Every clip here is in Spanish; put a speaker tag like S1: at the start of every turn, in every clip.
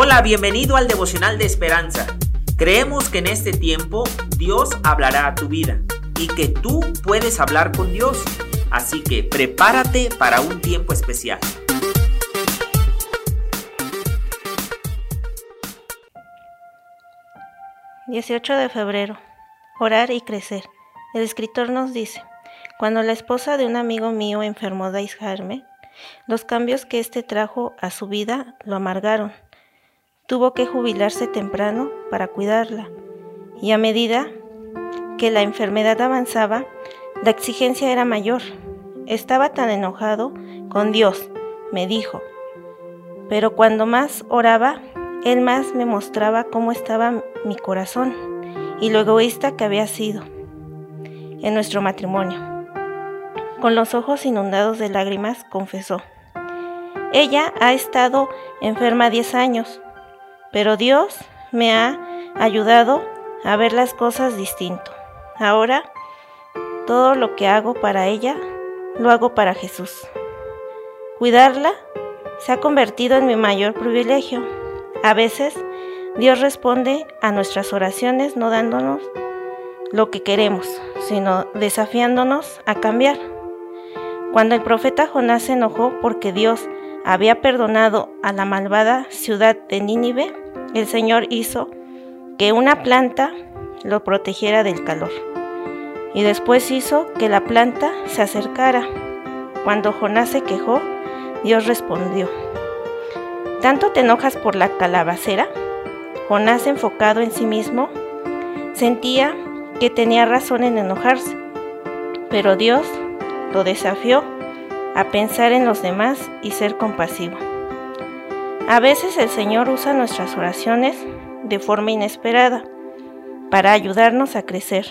S1: Hola, bienvenido al devocional de esperanza. Creemos que en este tiempo Dios hablará a tu vida y que tú puedes hablar con Dios. Así que prepárate para un tiempo especial.
S2: ...18 de febrero... ...orar y crecer... ...el escritor nos dice... ...cuando la esposa de un amigo mío enfermó de Alzheimer... ...los cambios que éste trajo a su vida lo amargaron tuvo que jubilarse temprano para cuidarla, y a medida que la enfermedad avanzaba, la exigencia era mayor. Estaba tan enojado con Dios, me dijo, pero cuando más oraba, Él más me mostraba cómo estaba mi corazón y lo egoísta que había sido en nuestro matrimonio. Con los ojos inundados de lágrimas, confesó, ella ha estado enferma 10 años pero Dios me ha ayudado a ver las cosas distinto. Ahora, todo lo que hago para ella, lo hago para Jesús. Cuidarla se ha convertido en mi mayor privilegio. A veces, Dios responde a nuestras oraciones no dándonos lo que queremos, sino desafiándonos a cambiar. Cuando el profeta Jonás se enojó porque Dios había perdonado a la malvada ciudad de Nínive, el Señor hizo que una planta lo protegiera del calor. Y después hizo que la planta se acercara. Cuando Jonás se quejó, Dios respondió, ¿tanto te enojas por la calabacera? Jonás, enfocado en sí mismo, sentía que tenía razón en enojarse, pero Dios lo desafió a pensar en los demás y ser compasivo. A veces el Señor usa nuestras oraciones de forma inesperada para ayudarnos a crecer.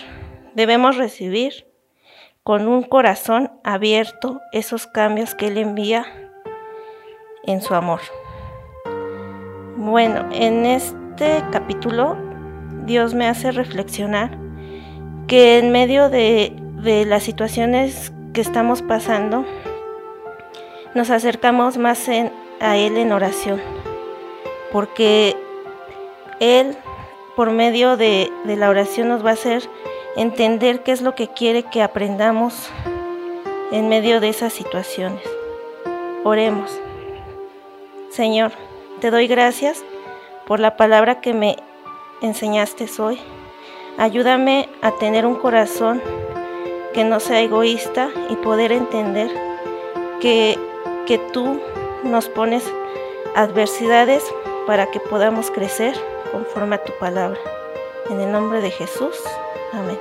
S2: Debemos recibir con un corazón abierto esos cambios que Él envía en su amor. Bueno, en este capítulo Dios me hace reflexionar que en medio de, de las situaciones que estamos pasando, nos acercamos más en, a Él en oración, porque Él, por medio de, de la oración, nos va a hacer entender qué es lo que quiere que aprendamos en medio de esas situaciones. Oremos. Señor, te doy gracias por la palabra que me enseñaste hoy. Ayúdame a tener un corazón que no sea egoísta y poder entender que que tú nos pones adversidades para que podamos crecer conforme a tu palabra. En el nombre de Jesús. Amén.